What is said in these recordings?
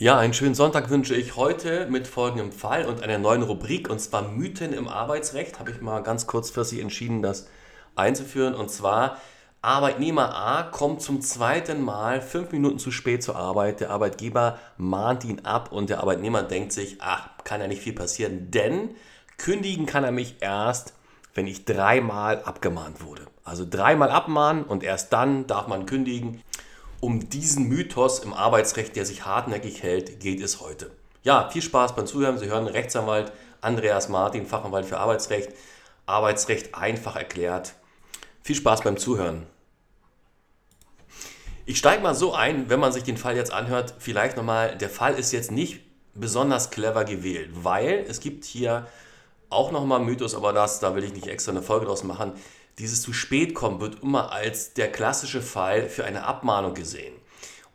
Ja, einen schönen Sonntag wünsche ich heute mit folgendem Fall und einer neuen Rubrik, und zwar Mythen im Arbeitsrecht. Habe ich mal ganz kurzfristig entschieden, das einzuführen. Und zwar, Arbeitnehmer A kommt zum zweiten Mal fünf Minuten zu spät zur Arbeit. Der Arbeitgeber mahnt ihn ab und der Arbeitnehmer denkt sich, ach, kann ja nicht viel passieren, denn kündigen kann er mich erst, wenn ich dreimal abgemahnt wurde. Also dreimal abmahnen und erst dann darf man kündigen. Um diesen Mythos im Arbeitsrecht, der sich hartnäckig hält, geht es heute. Ja, viel Spaß beim Zuhören. Sie hören Rechtsanwalt Andreas Martin, Fachanwalt für Arbeitsrecht. Arbeitsrecht einfach erklärt. Viel Spaß beim Zuhören. Ich steige mal so ein, wenn man sich den Fall jetzt anhört, vielleicht nochmal, der Fall ist jetzt nicht besonders clever gewählt, weil es gibt hier auch nochmal Mythos, aber das, da will ich nicht extra eine Folge draus machen dieses zu spät kommen wird immer als der klassische Fall für eine Abmahnung gesehen.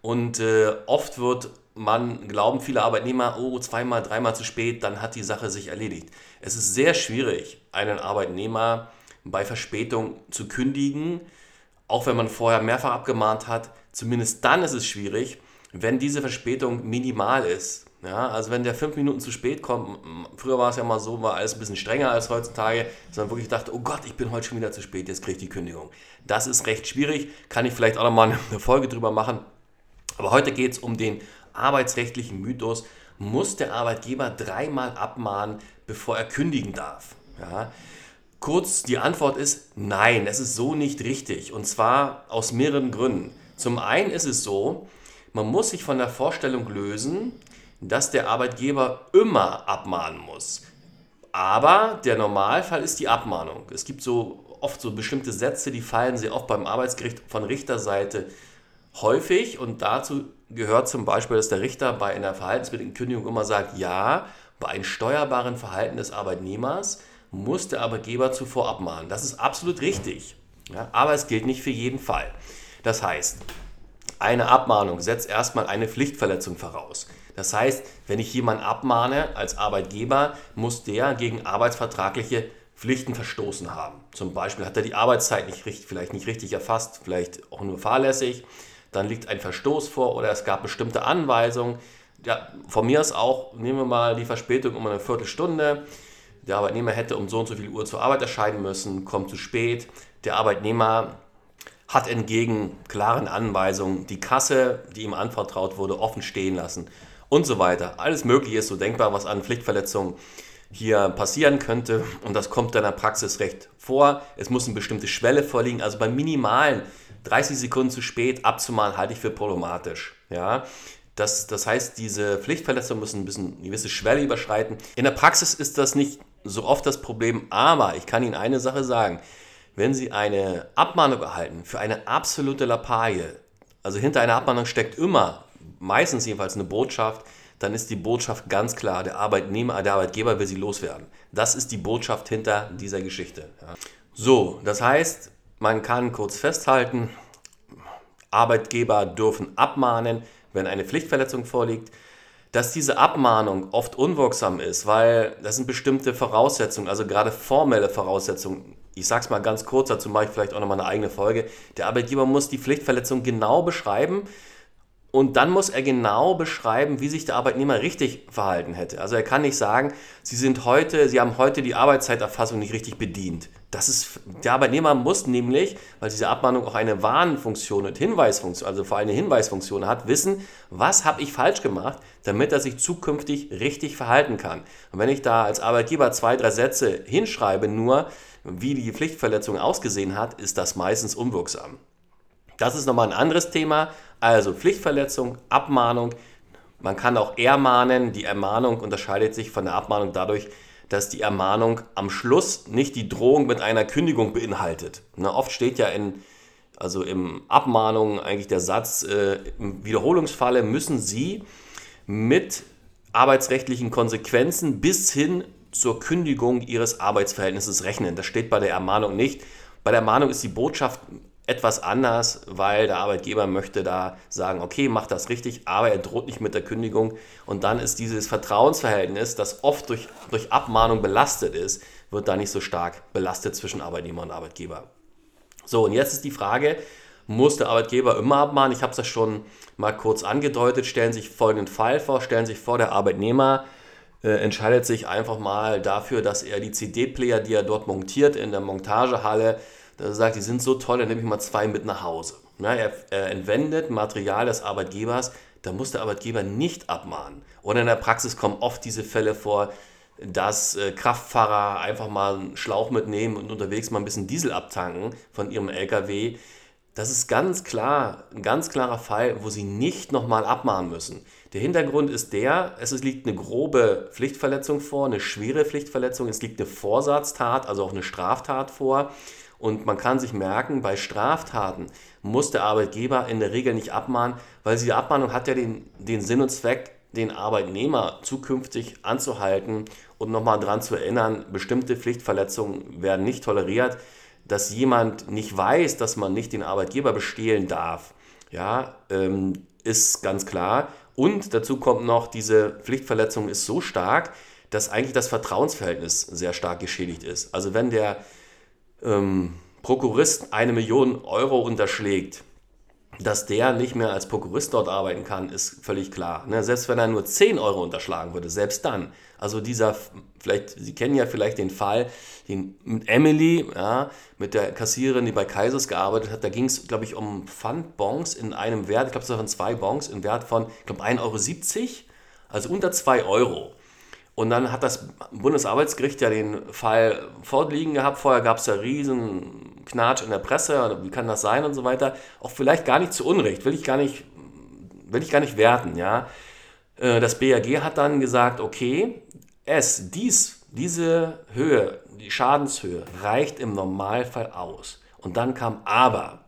Und äh, oft wird man, glauben viele Arbeitnehmer, oh, zweimal, dreimal zu spät, dann hat die Sache sich erledigt. Es ist sehr schwierig, einen Arbeitnehmer bei Verspätung zu kündigen, auch wenn man vorher mehrfach abgemahnt hat. Zumindest dann ist es schwierig, wenn diese Verspätung minimal ist. Ja, also wenn der fünf Minuten zu spät kommt, früher war es ja mal so, war alles ein bisschen strenger als heutzutage, dass man wirklich dachte, oh Gott, ich bin heute schon wieder zu spät, jetzt kriege ich die Kündigung. Das ist recht schwierig, kann ich vielleicht auch nochmal eine Folge drüber machen. Aber heute geht es um den arbeitsrechtlichen Mythos, muss der Arbeitgeber dreimal abmahnen, bevor er kündigen darf? Ja, kurz, die Antwort ist nein, es ist so nicht richtig. Und zwar aus mehreren Gründen. Zum einen ist es so, man muss sich von der Vorstellung lösen, dass der Arbeitgeber immer abmahnen muss. Aber der Normalfall ist die Abmahnung. Es gibt so oft so bestimmte Sätze, die fallen sehr oft beim Arbeitsgericht von Richterseite häufig und dazu gehört zum Beispiel, dass der Richter bei einer verhaltensbedingten Kündigung immer sagt, ja, bei einem steuerbaren Verhalten des Arbeitnehmers muss der Arbeitgeber zuvor abmahnen. Das ist absolut richtig, ja, aber es gilt nicht für jeden Fall. Das heißt, eine Abmahnung setzt erstmal eine Pflichtverletzung voraus. Das heißt, wenn ich jemanden abmahne als Arbeitgeber, muss der gegen arbeitsvertragliche Pflichten verstoßen haben. Zum Beispiel hat er die Arbeitszeit nicht, vielleicht nicht richtig erfasst, vielleicht auch nur fahrlässig. Dann liegt ein Verstoß vor oder es gab bestimmte Anweisungen. Ja, von mir aus auch, nehmen wir mal die Verspätung um eine Viertelstunde. Der Arbeitnehmer hätte um so und so viel Uhr zur Arbeit erscheinen müssen, kommt zu spät. Der Arbeitnehmer hat entgegen klaren Anweisungen die Kasse, die ihm anvertraut wurde, offen stehen lassen und so weiter. Alles Mögliche ist so denkbar, was an Pflichtverletzungen hier passieren könnte und das kommt dann in der Praxis recht vor. Es muss eine bestimmte Schwelle vorliegen, also bei minimalen 30 Sekunden zu spät abzumahnen, halte ich für problematisch. Ja? Das, das heißt, diese Pflichtverletzungen müssen ein bisschen eine gewisse Schwelle überschreiten. In der Praxis ist das nicht so oft das Problem, aber ich kann Ihnen eine Sache sagen. Wenn Sie eine Abmahnung erhalten für eine absolute Lappalie, also hinter einer Abmahnung steckt immer meistens jedenfalls eine Botschaft, dann ist die Botschaft ganz klar, der Arbeitnehmer, der Arbeitgeber will sie loswerden. Das ist die Botschaft hinter dieser Geschichte. So, das heißt, man kann kurz festhalten, Arbeitgeber dürfen abmahnen, wenn eine Pflichtverletzung vorliegt. Dass diese Abmahnung oft unwirksam ist, weil das sind bestimmte Voraussetzungen, also gerade formelle Voraussetzungen. Ich sage es mal ganz kurz, dazu mache ich vielleicht auch nochmal eine eigene Folge. Der Arbeitgeber muss die Pflichtverletzung genau beschreiben, und dann muss er genau beschreiben, wie sich der Arbeitnehmer richtig verhalten hätte. Also er kann nicht sagen, Sie sind heute, Sie haben heute die Arbeitszeiterfassung nicht richtig bedient. Das ist, der Arbeitnehmer muss nämlich, weil diese Abmahnung auch eine Warnfunktion und Hinweisfunktion, also vor allem eine Hinweisfunktion hat, wissen, was habe ich falsch gemacht, damit er sich zukünftig richtig verhalten kann. Und wenn ich da als Arbeitgeber zwei, drei Sätze hinschreibe, nur wie die Pflichtverletzung ausgesehen hat, ist das meistens unwirksam. Das ist nochmal ein anderes Thema. Also Pflichtverletzung, Abmahnung. Man kann auch ermahnen. Die Ermahnung unterscheidet sich von der Abmahnung dadurch, dass die Ermahnung am Schluss nicht die Drohung mit einer Kündigung beinhaltet. Na, oft steht ja in, also im Abmahnung eigentlich der Satz, äh, im Wiederholungsfalle müssen Sie mit arbeitsrechtlichen Konsequenzen bis hin zur Kündigung Ihres Arbeitsverhältnisses rechnen. Das steht bei der Ermahnung nicht. Bei der Ermahnung ist die Botschaft etwas anders, weil der Arbeitgeber möchte da sagen, okay, mach das richtig, aber er droht nicht mit der Kündigung. Und dann ist dieses Vertrauensverhältnis, das oft durch, durch Abmahnung belastet ist, wird da nicht so stark belastet zwischen Arbeitnehmer und Arbeitgeber. So, und jetzt ist die Frage, muss der Arbeitgeber immer abmahnen. Ich habe es ja schon mal kurz angedeutet. Stellen Sie sich folgenden Fall vor. Stellen Sie sich vor, der Arbeitnehmer äh, entscheidet sich einfach mal dafür, dass er die CD-Player, die er dort montiert in der Montagehalle, dass er sagt, die sind so toll, dann nehme ich mal zwei mit nach Hause. Na, er, er entwendet Material des Arbeitgebers, da muss der Arbeitgeber nicht abmahnen. Oder in der Praxis kommen oft diese Fälle vor, dass äh, Kraftfahrer einfach mal einen Schlauch mitnehmen und unterwegs mal ein bisschen Diesel abtanken von ihrem LKW. Das ist ganz klar, ein ganz klarer Fall, wo sie nicht nochmal abmahnen müssen. Der Hintergrund ist der, es liegt eine grobe Pflichtverletzung vor, eine schwere Pflichtverletzung, es liegt eine Vorsatztat, also auch eine Straftat vor. Und man kann sich merken, bei Straftaten muss der Arbeitgeber in der Regel nicht abmahnen, weil die Abmahnung hat ja den, den Sinn und Zweck, den Arbeitnehmer zukünftig anzuhalten und nochmal daran zu erinnern, bestimmte Pflichtverletzungen werden nicht toleriert, dass jemand nicht weiß, dass man nicht den Arbeitgeber bestehlen darf, ja, ähm, ist ganz klar. Und dazu kommt noch, diese Pflichtverletzung ist so stark, dass eigentlich das Vertrauensverhältnis sehr stark geschädigt ist. Also wenn der ähm, Prokurist eine Million Euro unterschlägt, dass der nicht mehr als Prokurist dort arbeiten kann, ist völlig klar. Ne? Selbst wenn er nur 10 Euro unterschlagen würde, selbst dann. Also dieser, vielleicht, Sie kennen ja vielleicht den Fall, den, mit Emily, ja, mit der Kassiererin, die bei Kaisers gearbeitet hat, da ging es, glaube ich, um Pfandbons in einem Wert, ich glaube, es waren zwei Bons im Wert von, ich glaube, 1,70 Euro, also unter 2 Euro. Und dann hat das Bundesarbeitsgericht ja den Fall vorliegen gehabt. Vorher gab es ja riesen Knatsch in der Presse, wie kann das sein und so weiter. Auch vielleicht gar nicht zu Unrecht, will ich gar nicht, will ich gar nicht werten, ja. Äh, das BAG hat dann gesagt, okay, es, dies, diese Höhe, die Schadenshöhe reicht im Normalfall aus. Und dann kam aber.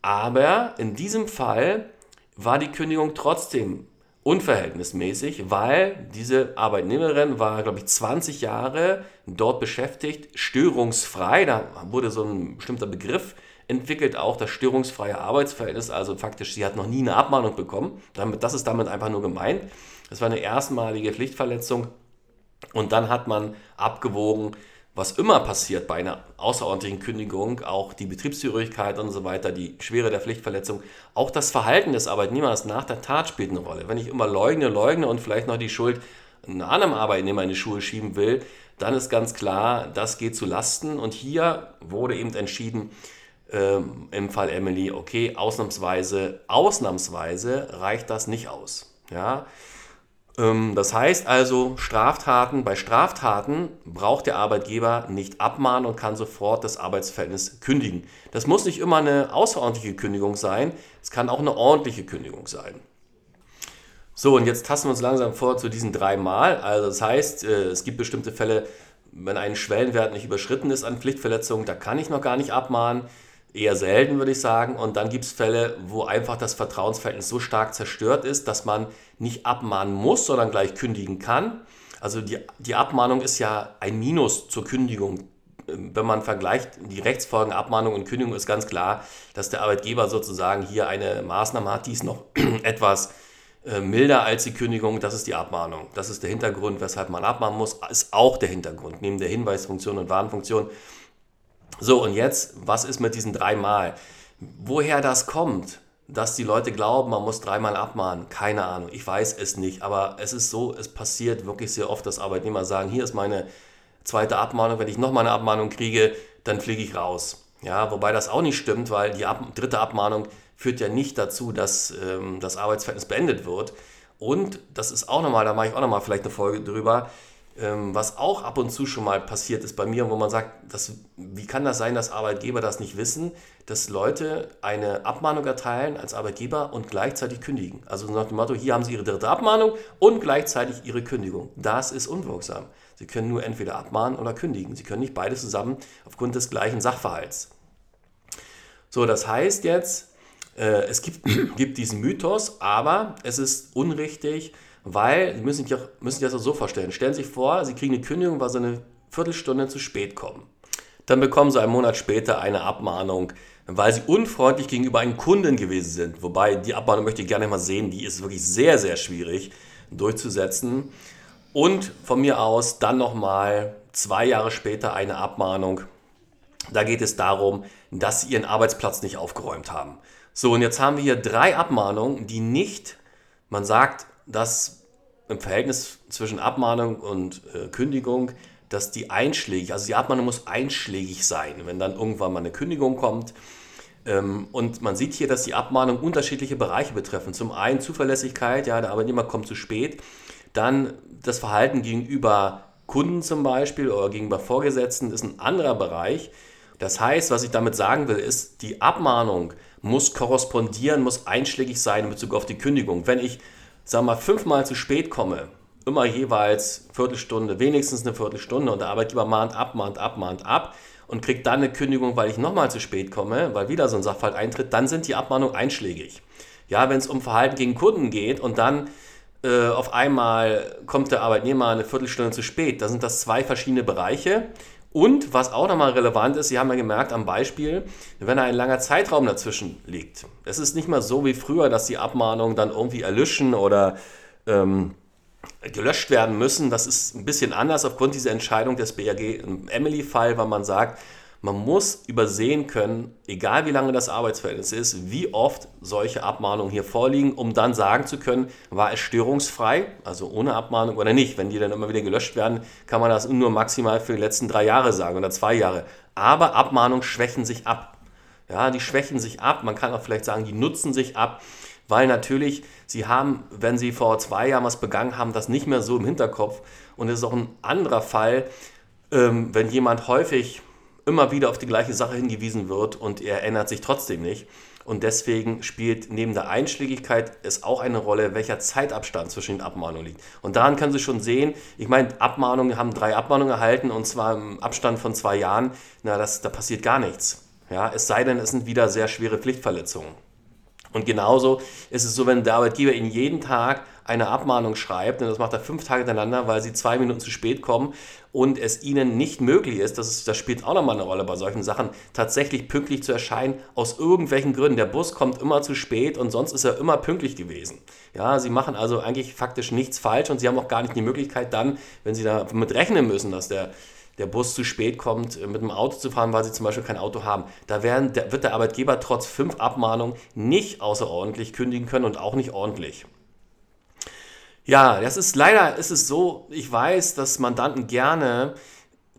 Aber in diesem Fall war die Kündigung trotzdem unverhältnismäßig, weil diese Arbeitnehmerin war, glaube ich, 20 Jahre dort beschäftigt, störungsfrei. Da wurde so ein bestimmter Begriff entwickelt, auch das störungsfreie Arbeitsverhältnis. Also faktisch, sie hat noch nie eine Abmahnung bekommen. das ist damit einfach nur gemeint. Das war eine erstmalige Pflichtverletzung. Und dann hat man abgewogen, was immer passiert bei einer außerordentlichen Kündigung, auch die Betriebszugehörigkeit und so weiter, die Schwere der Pflichtverletzung, auch das Verhalten des Arbeitnehmers nach der Tat spielt eine Rolle. Wenn ich immer leugne, leugne und vielleicht noch die Schuld einem anderen Arbeitnehmer in die Schuhe schieben will, dann ist ganz klar, das geht zu Lasten. Und hier wurde eben entschieden, ähm, im Fall Emily, okay, ausnahmsweise, ausnahmsweise reicht das nicht aus. Ja, das heißt also, Straftaten, bei Straftaten braucht der Arbeitgeber nicht abmahnen und kann sofort das Arbeitsverhältnis kündigen. Das muss nicht immer eine außerordentliche Kündigung sein, es kann auch eine ordentliche Kündigung sein. So, und jetzt tasten wir uns langsam vor zu diesen drei Mal. Also das heißt, äh, es gibt bestimmte Fälle, wenn ein Schwellenwert nicht überschritten ist an Pflichtverletzungen, da kann ich noch gar nicht abmahnen eher selten, würde ich sagen. Und dann gibt es Fälle, wo einfach das Vertrauensverhältnis so stark zerstört ist, dass man nicht abmahnen muss, sondern gleich kündigen kann. Also die, die Abmahnung ist ja ein Minus zur Kündigung. Wenn man vergleicht die Rechtsfolgen Abmahnung und Kündigung, ist ganz klar, dass der Arbeitgeber sozusagen hier eine Maßnahme hat, die ist noch etwas äh, milder als die Kündigung. Das ist die Abmahnung. Das ist der Hintergrund, weshalb man abmahnen muss, ist auch der Hintergrund, neben der Hinweisfunktion und Warnfunktion so, und jetzt, was ist mit diesen dreimal? Woher das kommt, dass die Leute glauben, man muss dreimal abmahnen, keine Ahnung. Ich weiß es nicht, aber es ist so, es passiert wirklich sehr oft, dass Arbeitnehmer sagen, hier ist meine zweite Abmahnung, wenn ich nochmal eine Abmahnung kriege, dann fliege ich raus. Ja, wobei das auch nicht stimmt, weil die Ab dritte Abmahnung führt ja nicht dazu, dass ähm, das Arbeitsverhältnis beendet wird. Und das ist auch nochmal, da mache ich auch nochmal vielleicht eine Folge drüber, ähm, was auch ab und zu schon mal passiert ist bei mir, wo man sagt, das, wie kann das sein, dass Arbeitgeber das nicht wissen, dass Leute eine Abmahnung erteilen als Arbeitgeber und gleichzeitig kündigen. Also nach dem Motto, hier haben sie ihre dritte Abmahnung und gleichzeitig ihre Kündigung. Das ist unwirksam. Sie können nur entweder abmahnen oder kündigen. Sie können nicht beides zusammen aufgrund des gleichen Sachverhalts. So, das heißt jetzt, äh, es gibt, gibt diesen Mythos, aber es ist unrichtig, weil, Sie müssen sich, auch, müssen sich das auch so vorstellen. Stellen Sie sich vor, Sie kriegen eine Kündigung, weil Sie eine Viertelstunde zu spät kommen. Dann bekommen Sie einen Monat später eine Abmahnung, weil Sie unfreundlich gegenüber einem Kunden gewesen sind. Wobei, die Abmahnung möchte ich gerne mal sehen, die ist wirklich sehr, sehr schwierig durchzusetzen. Und von mir aus dann nochmal zwei Jahre später eine Abmahnung, Da geht es darum, dass sie ihren Arbeitsplatz nicht aufgeräumt haben. So, und jetzt haben wir hier drei Abmahnungen, die nicht, man sagt, dass im Verhältnis zwischen Abmahnung und äh, Kündigung, dass die einschlägig, also die Abmahnung muss einschlägig sein, wenn dann irgendwann mal eine Kündigung kommt. Ähm, und man sieht hier, dass die Abmahnung unterschiedliche Bereiche betreffen. Zum einen Zuverlässigkeit, ja, der Arbeitnehmer kommt zu spät. Dann das Verhalten gegenüber Kunden zum Beispiel oder gegenüber Vorgesetzten ist ein anderer Bereich. Das heißt, was ich damit sagen will, ist, die Abmahnung muss korrespondieren, muss einschlägig sein in Bezug auf die Kündigung. Wenn ich, sagen wir mal, fünfmal zu spät komme, immer jeweils Viertelstunde, wenigstens eine Viertelstunde und der Arbeitgeber mahnt ab, mahnt ab, mahnt ab und kriegt dann eine Kündigung, weil ich nochmal zu spät komme, weil wieder so ein Sachverhalt eintritt, dann sind die Abmahnungen einschlägig. Ja, wenn es um Verhalten gegen Kunden geht und dann äh, auf einmal kommt der Arbeitnehmer eine Viertelstunde zu spät, da sind das zwei verschiedene Bereiche. Und was auch nochmal relevant ist, Sie haben ja gemerkt am Beispiel, wenn da ein langer Zeitraum dazwischen liegt. Es ist nicht mehr so wie früher, dass die Abmahnungen dann irgendwie erlöschen oder ähm, gelöscht werden müssen. Das ist ein bisschen anders aufgrund dieser Entscheidung des BAG im Emily-Fall, weil man sagt, man muss übersehen können, egal wie lange das Arbeitsverhältnis ist, wie oft solche Abmahnungen hier vorliegen, um dann sagen zu können, war es störungsfrei, also ohne Abmahnung oder nicht. Wenn die dann immer wieder gelöscht werden, kann man das nur maximal für die letzten drei Jahre sagen oder zwei Jahre. Aber Abmahnungen schwächen sich ab. Ja, die schwächen sich ab. Man kann auch vielleicht sagen, die nutzen sich ab, weil natürlich sie haben, wenn sie vor zwei Jahren was begangen haben, das nicht mehr so im Hinterkopf. Und es ist auch ein anderer Fall, ähm, wenn jemand häufig immer wieder auf die gleiche Sache hingewiesen wird und er ändert sich trotzdem nicht. Und deswegen spielt neben der Einschlägigkeit es auch eine Rolle, welcher Zeitabstand zwischen den Abmahnungen liegt. Und daran können Sie schon sehen, ich meine, Abmahnungen haben drei Abmahnungen erhalten und zwar im Abstand von zwei Jahren. Na, das, da passiert gar nichts. Ja, es sei denn, es sind wieder sehr schwere Pflichtverletzungen. Und genauso ist es so, wenn der Arbeitgeber Ihnen jeden Tag eine Abmahnung schreibt, und das macht er fünf Tage hintereinander, weil Sie zwei Minuten zu spät kommen und es Ihnen nicht möglich ist, das, ist, das spielt auch nochmal eine Rolle bei solchen Sachen, tatsächlich pünktlich zu erscheinen, aus irgendwelchen Gründen. Der Bus kommt immer zu spät und sonst ist er immer pünktlich gewesen. Ja, Sie machen also eigentlich faktisch nichts falsch und Sie haben auch gar nicht die Möglichkeit dann, wenn Sie damit rechnen müssen, dass der der Bus zu spät kommt, äh, mit dem Auto zu fahren, weil sie zum Beispiel kein Auto haben. Da werden, der, wird der Arbeitgeber trotz fünf Abmahnungen nicht außerordentlich kündigen können und auch nicht ordentlich. Ja, das ist leider ist es so, ich weiß, dass Mandanten gerne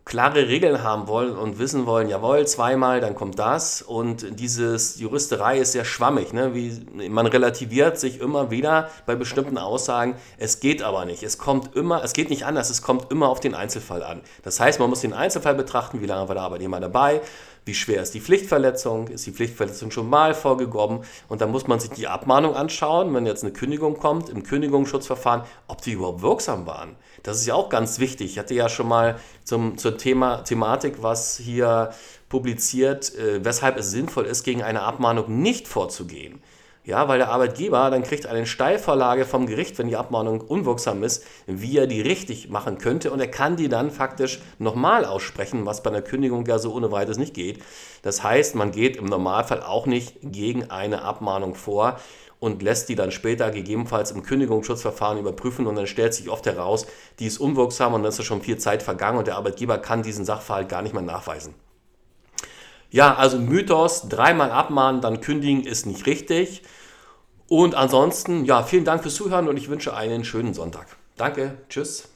klare Regeln haben wollen und wissen wollen, jawohl, zweimal, dann kommt das. Und dieses Juristerei ist sehr schwammig. Ne? Wie, man relativiert sich immer wieder bei bestimmten Aussagen. Es geht aber nicht. Es kommt immer, es geht nicht anders. Es kommt immer auf den Einzelfall an. Das heißt, man muss den Einzelfall betrachten, wie lange war der Arbeitnehmer dabei, wie schwer ist die Pflichtverletzung, ist die Pflichtverletzung schon mal vorgekommen und dann muss man sich die Abmahnung anschauen, wenn jetzt eine Kündigung kommt, im Kündigungsschutzverfahren, ob die überhaupt wirksam waren. Das ist ja auch ganz wichtig. Ich hatte ja schon mal zum, zur Thema, Thematik was hier publiziert, äh, weshalb es sinnvoll ist, gegen eine Abmahnung nicht vorzugehen. Ja, weil der Arbeitgeber dann kriegt eine Steilvorlage vom Gericht, wenn die Abmahnung unwirksam ist, wie er die richtig machen könnte und er kann die dann faktisch nochmal aussprechen, was bei einer Kündigung ja so ohne weiteres nicht geht. Das heißt, man geht im Normalfall auch nicht gegen eine Abmahnung vor und lässt die dann später gegebenenfalls im Kündigungsschutzverfahren überprüfen und dann stellt sich oft heraus, die ist unwirksam und dann ist schon viel Zeit vergangen und der Arbeitgeber kann diesen Sachverhalt gar nicht mehr nachweisen. Ja, also Mythos, dreimal abmahnen, dann kündigen ist nicht richtig. Und ansonsten, ja, vielen Dank fürs Zuhören und ich wünsche einen schönen Sonntag. Danke, tschüss.